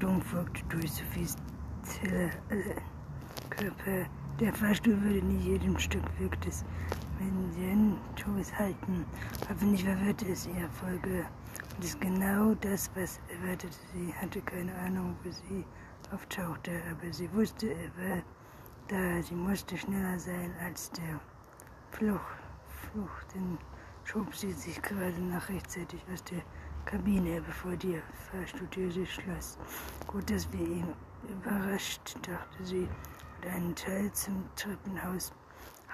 Dumpf folgte durch äh, Körper. Der Fahrstuhl würde nie jedem Stück wirkt es Mengentos halten. Hoffentlich verwirrte es ihr Folge. Und ist genau das, was erwartete. Sie hatte keine Ahnung, wo sie auftauchte, aber sie wusste, er war da. Sie musste schneller sein als der Flucht. Flucht. Denn schob sie sich gerade noch rechtzeitig aus der Kabine, bevor die Fahrstuhltür sich schloss. Gut, dass wir ihn überrascht, dachte sie, und einen Teil zum Treppenhaus.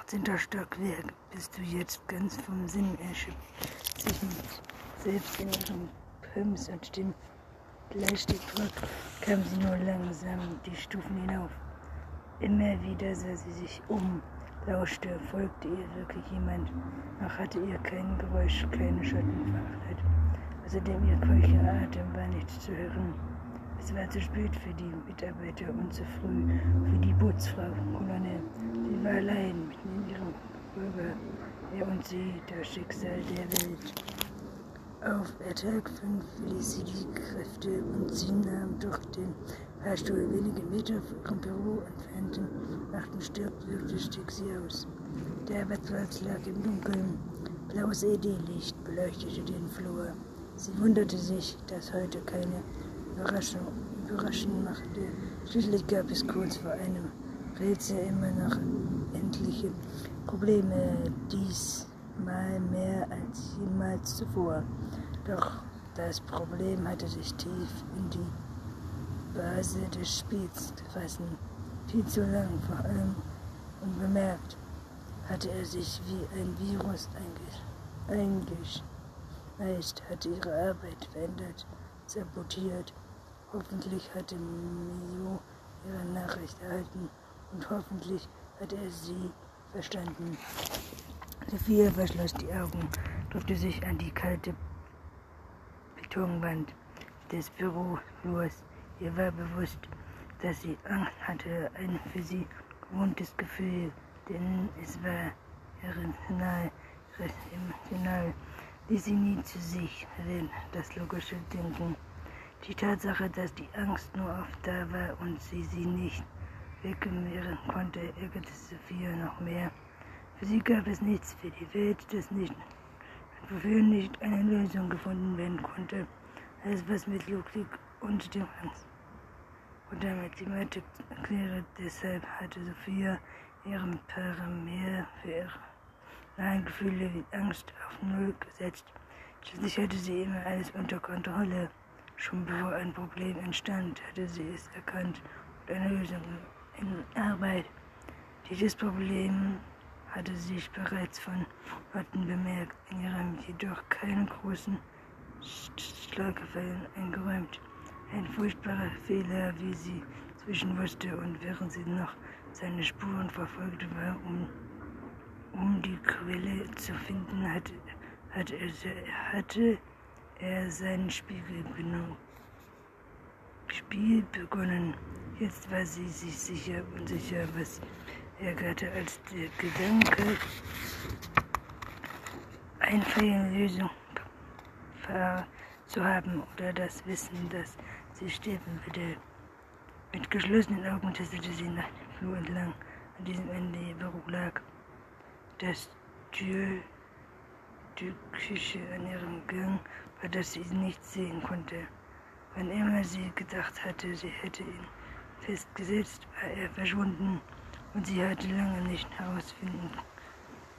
18. Stockwerk. Bist du jetzt ganz vom Sinn erschöpft? Sich selbst in ihrem Pumps und dem Bleistiftrock kam sie nur langsam die Stufen hinauf. Immer wieder sah sie sich um, lauschte, folgte ihr wirklich jemand, noch hatte ihr kein Geräusch, keine Schatten. Außerdem ihr keucher Atem war nicht zu hören. Es war zu spät für die Mitarbeiter und zu früh für die Bootsfrau Kolonne. Sie war allein in ihrem Bürger, er und sie, das Schicksal der Welt. Auf Tag 5 ließ sie die Kräfte und sie nahm durch den Fahrstuhl wenige Meter von ihrem Büro entfernten achten Stockwerk stieg sie aus. Der Arbeitsplatz lag im Dunkeln. Blaues LED-Licht beleuchtete den Flur. Sie wunderte sich, dass heute keine Überraschung, Überraschung machte. Schließlich gab es kurz vor einem Rätsel immer noch endliche Probleme, diesmal mehr als jemals zuvor. Doch das Problem hatte sich tief in die Base des Spiels gefasst. Viel zu lang, vor allem unbemerkt, hatte er sich wie ein Virus eingeschlichen Meist hatte ihre Arbeit verändert, sabotiert. Hoffentlich hatte Mio ihre Nachricht erhalten und hoffentlich hatte er sie verstanden. Sophia verschloss die Augen, drückte sich an die kalte Betonwand des Büroflurs. Ihr war bewusst, dass sie Angst hatte, ein für sie gewohntes Gefühl, denn es war irrational, emotional ließ sie nie zu sich, denn das logische Denken. Die Tatsache, dass die Angst nur oft da war und sie sie nicht wegmehren konnte, ärgerte Sophia noch mehr. Für sie gab es nichts für die Welt, das nicht, wofür nicht eine Lösung gefunden werden konnte. Alles, was mit Logik und dem Angst und der Mathematik erkläre, deshalb hatte Sophia ihrem Parameter für ihre Nein, Gefühle wie Angst auf Null gesetzt. Schließlich hatte sie immer alles unter Kontrolle. Schon bevor ein Problem entstand, hatte sie es erkannt und eine Lösung in Arbeit. Dieses Problem hatte sie bereits von Worten bemerkt, in ihrem jedoch keine großen Schlagefällen eingeräumt. Ein furchtbarer Fehler, wie sie zwischen wusste und während sie noch seine Spuren verfolgte, war, um um die Quelle zu finden, hatte, hatte, er, hatte er sein Spiegel genommen. Spiel begonnen. Jetzt war sie sich sicher und sicher, was er ärgerte, als der Gedanke, eine freie Lösung zu haben oder das Wissen, dass sie sterben würde. Mit geschlossenen Augen tastete sie nach dem Flur entlang, an diesem Ende ihr Büro lag das Tür, die Küche an ihrem Gang war, dass sie ihn nicht sehen konnte. Wann immer sie gedacht hatte, sie hätte ihn festgesetzt, war er verschwunden und sie hatte lange nicht herausfinden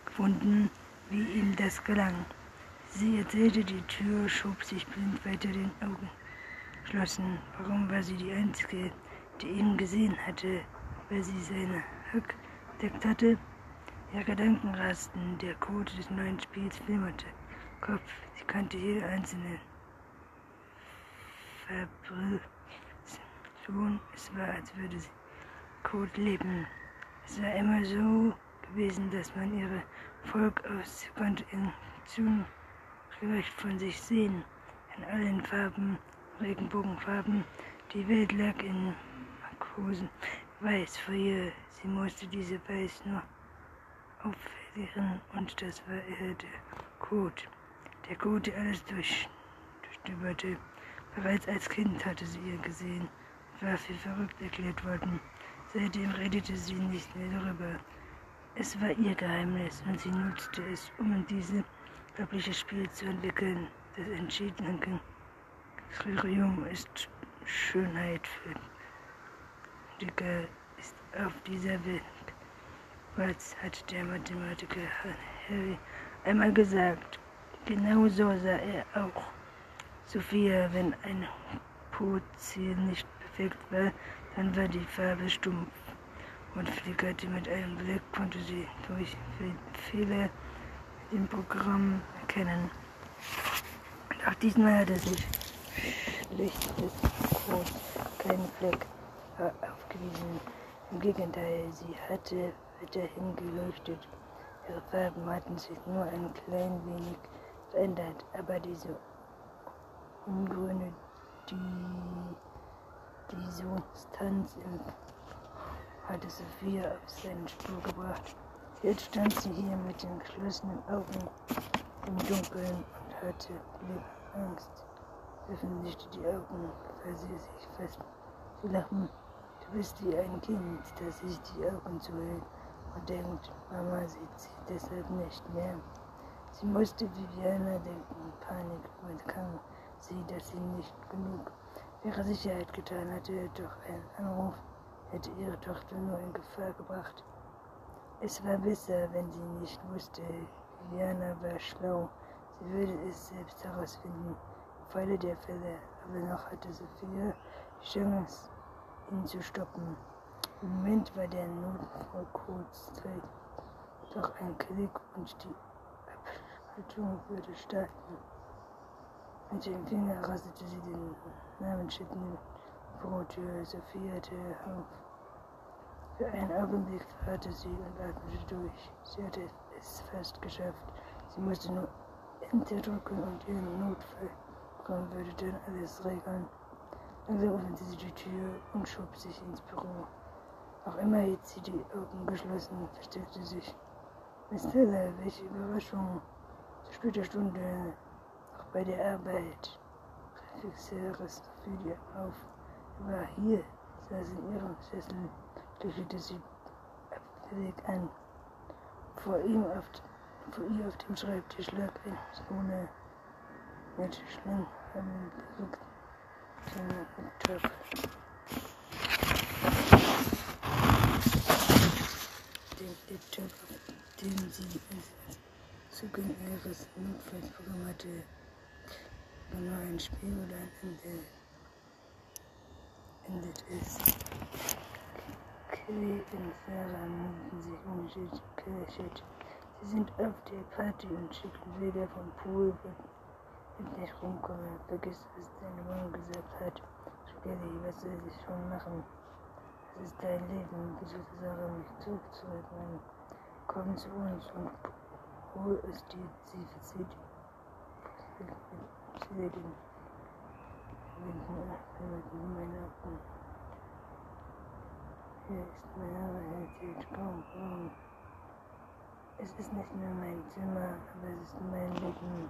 gefunden, wie ihm das gelang. Sie erzählte, die Tür schob sich blind weiter den Augen schlossen. Warum war sie die Einzige, die ihn gesehen hatte, weil sie seine Hack entdeckt hatte? Ihr Gedanken rasten, der Code des neuen Spiels flimmerte. Kopf, sie kannte jede einzelne. Schon, es war, als würde sie Code leben. Es war immer so gewesen, dass man ihre Volk aus konnte in Zunrecht von sich sehen. In allen Farben, Regenbogenfarben. Die Welt lag in Markosen weiß vor ihr. Sie musste diese Weiß nur aufwehren und das war er, der Code. Der Code, der alles durch, durchstöberte. Bereits als Kind hatte sie ihn gesehen und war für verrückt erklärt worden. Seitdem redete sie nicht mehr darüber. Es war ihr Geheimnis und sie nutzte es, um in dieses weibliche Spiel zu entwickeln. Das entschiedene Kriterium ist Schönheit für Dicker ist auf dieser Welt. Was hat der Mathematiker Harry einmal gesagt? Genau so sah er auch. Sophia, wenn ein Potziel nicht perfekt war, dann war die Farbe stumpf und flickerte mit einem Blick, konnte sie durch Fehler im Programm erkennen. Auch diesmal hatte sich schlichtes Code keinen Fleck aufgewiesen. Im Gegenteil, sie hatte weiterhin geleuchtet. Ihre Farben hatten sich nur ein klein wenig verändert, aber diese ungrüne die, die Substanz hatte Sophia auf seinen Stuhl gebracht. Jetzt stand sie hier mit den geschlossenen Augen im Dunkeln und hatte Angst. Öffnete die Augen, weil sie sich fest. Sie lachen. Du bist wie ein Kind, das sich die Augen zuhält und denkt, Mama sieht sie deshalb nicht mehr. Sie musste Viviana denken, Panik überkam sie, dass sie nicht genug ihrer Sicherheit getan hatte, doch ein Anruf hätte ihre Tochter nur in Gefahr gebracht. Es war besser, wenn sie nicht wusste. Viviana war schlau. Sie würde es selbst herausfinden. Im Falle der Fälle. Aber noch hatte Sophia die Chance, ihn zu stoppen. Moment war der Notfall kurz Zeit. Doch ein Klick und die Abschaltung würde starten. Mit dem Finger rastete sie den Namensschild vor Tür. Sophia auf. Für einen Augenblick hörte sie und atmete durch. Sie hatte es fast geschafft. Sie musste nur Enter drücken und ihren Notfallraum würde dann alles regeln. Langsam öffnete sie die Tür und schob sich ins Büro. Auch immer hielt sie die Augen geschlossen, versteckte sich. Miss Teller, welche Überraschung. Zu später Stunde, auch bei der Arbeit. Reflexe Sophie auf. Sie war hier, saß in ihrem Sessel lächelte sie Weg an. Vor ihm auf, vor ihr auf dem Schreibtisch lag ein Sohne mit schlankem Laptop. Den Laptop, auf dem sie Zugang ihres Notfallsprogramms hatte, nur ein Spiel oder ein Ende. Endet es. Kelly und Sarah melden sich ungeschickt. Sie sind auf der Party und schicken Bilder vom Pool, wird nicht rumkommen. Vergiss, was deine Mama gesagt hat. Kelly, was soll ich schon machen? Ist dein Leben, bitte Sarah mich zurückzubringen. Komm zu uns und hol es dir. Sie verzieht sie meiner hier ist meine Realität. Komm, komm. Es ist nicht mehr mein Zimmer, aber es ist mein Leben.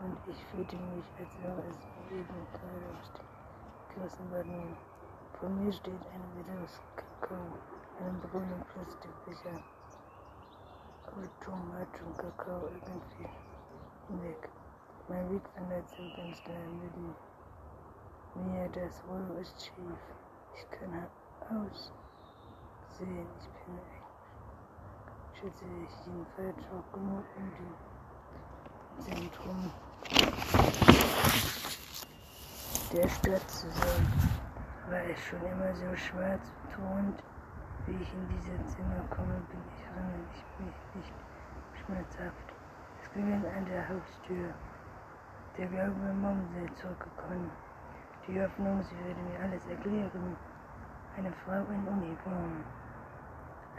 Und ich fühlte mich, als wäre es mein Leben gerissen worden. Vor mir steht ein weiteres Kakao, einem braunen Plastikbecher. Atom hat schon Kakao irgendwie hinweg. Mein Weg wandert zum Fenster neben mir. Das Rollo ist schief. Ich kann aus sehen. Ich bin schätze ich jedenfalls auch genug um die Zentrum der Stadt zu sein. War es schon immer so schwarz und wie ich in dieses Zimmer komme, bin ich erinnere ich mich nicht schmerzhaft. Es klingelt an der Haustür. Der Glaube Mom sei zurückgekommen. Die Hoffnung, sie würde mir alles erklären. Eine Frau in Uniform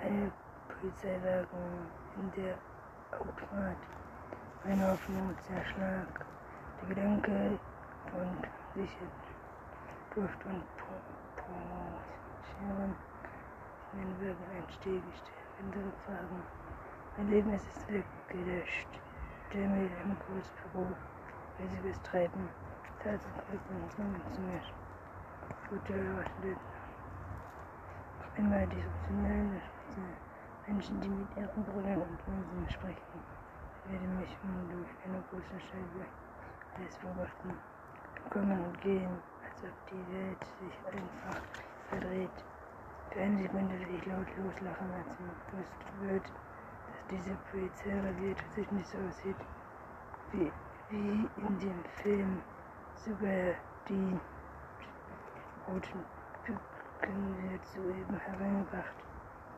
eine Polizeiwagen in der Autofahrt. Meine Hoffnung zerschlag. Der Gedanke von sicher Duft und Scheren in den ein Steh gestellt. Andere Fragen. Mein Leben ist weggelöscht. Der mir im Großbüro, sie bestreiten, Staatsgräfin kommen zu mir. Gute Leute. Einmal disruptionelle Menschen, die mit ihren Brüdern und Unsinn sprechen, werden mich durch eine große Scheibe alles beobachten, kommen und gehen, als ob die Welt sich einfach verdreht. Für eine Sekunde will ich laut loslachen, als mir bewusst wird, dass diese projizierte Welt sich nicht so aussieht, wie, wie in dem Film. Sogar die roten Küken wird soeben hereingebracht.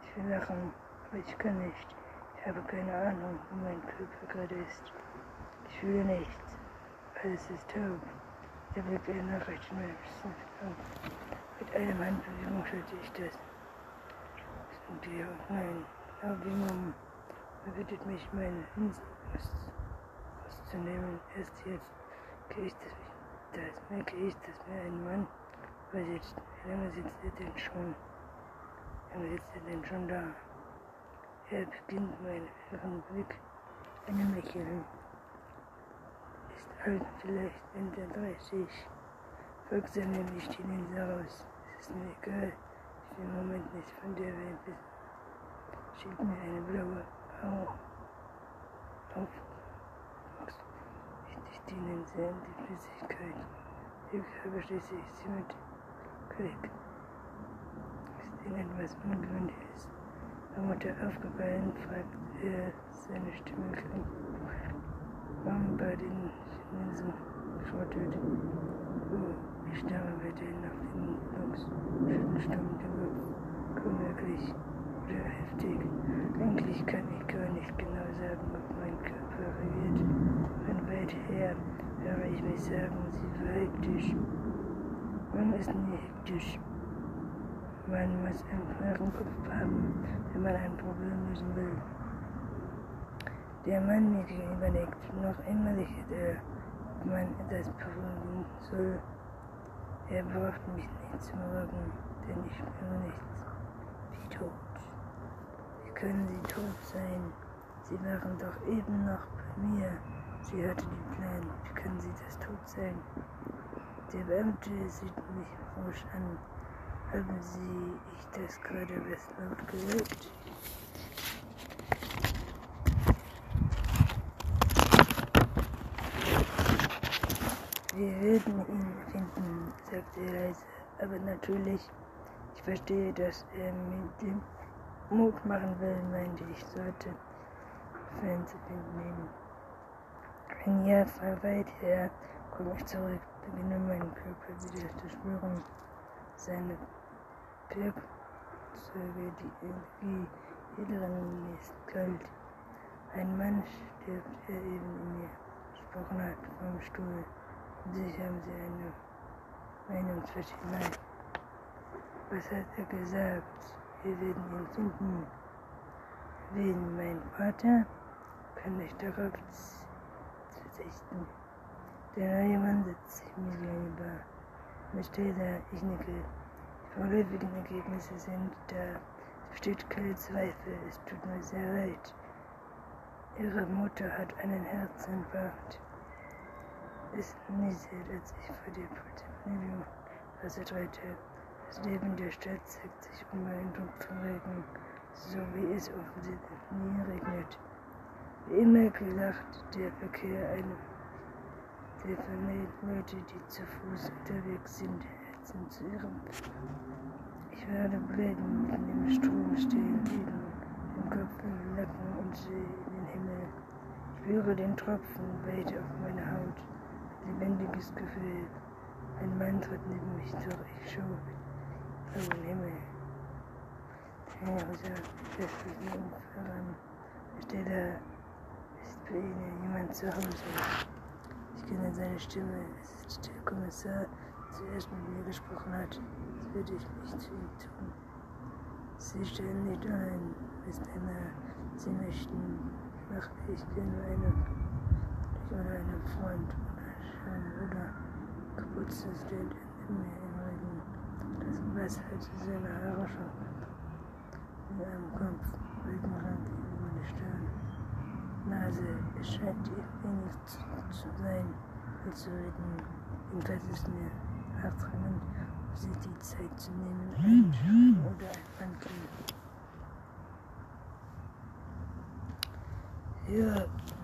Ich will lachen, aber ich kann nicht. Ich habe keine Ahnung, wo mein Körper gerade ist. Ich fühle nichts. Alles ist taub. Der Blick der Nachrichten Mit einer Handbewegung schalte ich das. Und die wie Mom bittet mich, meine Insel auszunehmen. Erst jetzt gehe ich das das merke ich, dass mir ein Mann übersitzt. Wie lange sitzt er denn schon? Wie lange sitzt er denn schon da? Er beginnt meinen irren Blick einem Lächeln. Ist alt, vielleicht Ende 30. Seine Licht in den Saus. Es ist mir egal, ich will im Moment nichts von der Welt wissen. Schickt mir eine blaue Au auf dienen sehr in die Flüssigkeit. Hierfür beschließe ich sie mit Klick. Ist ihnen etwas Ungewöhnliches. Mutter aufgefallen, fragt er, seine Stimme klingt. Warum bei den Chinesen schrottelt. Ich starre weiterhin nach den Kopf. Unmöglich oder heftig. Eigentlich kann ich gar nicht genau sagen, ob mein Körper reagiert. Von weit her höre ich mich sagen, sie war hektisch. Man ist nie hektisch. Man muss einen klaren Kopf haben, wenn man ein Problem lösen will. Der Mann mir gegenüber nickt. Noch immer lächelt er, ob man etwas beruhigen soll. Er braucht mich nicht zu beruhigen, denn ich spüre nichts. Wie tot können sie tot sein? Sie waren doch eben noch bei mir. Sie hörte den Plan. Wie können sie das tot sein? Der Beamte sieht mich ruhig an. Haben Sie ich das gerade was laut gehört? Wir werden ihn finden, sagte er leise. Aber natürlich, ich verstehe, dass er mit dem Mut machen will, meinte ich, sollte Fans nehmen. Ein Jahr von weit her komme ich zurück, beginne meinen Körper wieder zu spüren. Seine Werkzeuge, die Energie, hier drin ist kalt. Ein Mann stirbt, der eben in mir gesprochen hat, vom Stuhl. Sich haben sie eine Meinungsverschiedenheit. Was hat er gesagt? Wir werden ihn finden. Wen mein Vater kann ich darauf verzichten. Der neue Mann sitzt sich mir gegenüber. Mit Taylor, ich nicke. Die vorläufigen Ergebnisse sind da. Es besteht kein Zweifel. Es tut mir sehr leid. Ihre Mutter hat einen Herzinfarkt. Es nieselt, als ich vor der Portemonnaie verstreite. Das Leben der Stadt zeigt sich unbeeindruckt von Regen, so wie es offensichtlich nie regnet. Wie immer gelacht der Verkehr eine der Leute, die zu Fuß unterwegs sind, hetzen zu ihrem. Ich werde blenden in dem Strom stehen, liegen, im Kopf, im Nacken und sehe in den Himmel. Ich spüre den Tropfen weiter auf meiner Haut. Lebendiges Gefühl. Ein Mann tritt neben mich durch. Ich schaue im Himmel. Der Verfügung voran. Steht da, ist bei Ihnen jemand zu Hause? Ich kenne seine Stimme. Es ist der Kommissar, der zuerst mit mir gesprochen hat. Das würde ich nicht zu ihm tun. Sie stellen nicht ein, bis Männer, Sie möchten, mache ich dir nur eine, oder einen Freund oder Schein oder Geburtstagsgeld in mir das Wasser zu seiner schon in einem Kopf, Rückenrand in meine Stirn. Nase, es scheint ihr wenig zu, zu sein, will zu reden. Das ist mir nachdringend, sich die Zeit zu nehmen, einschreiben oder ein Band Ja.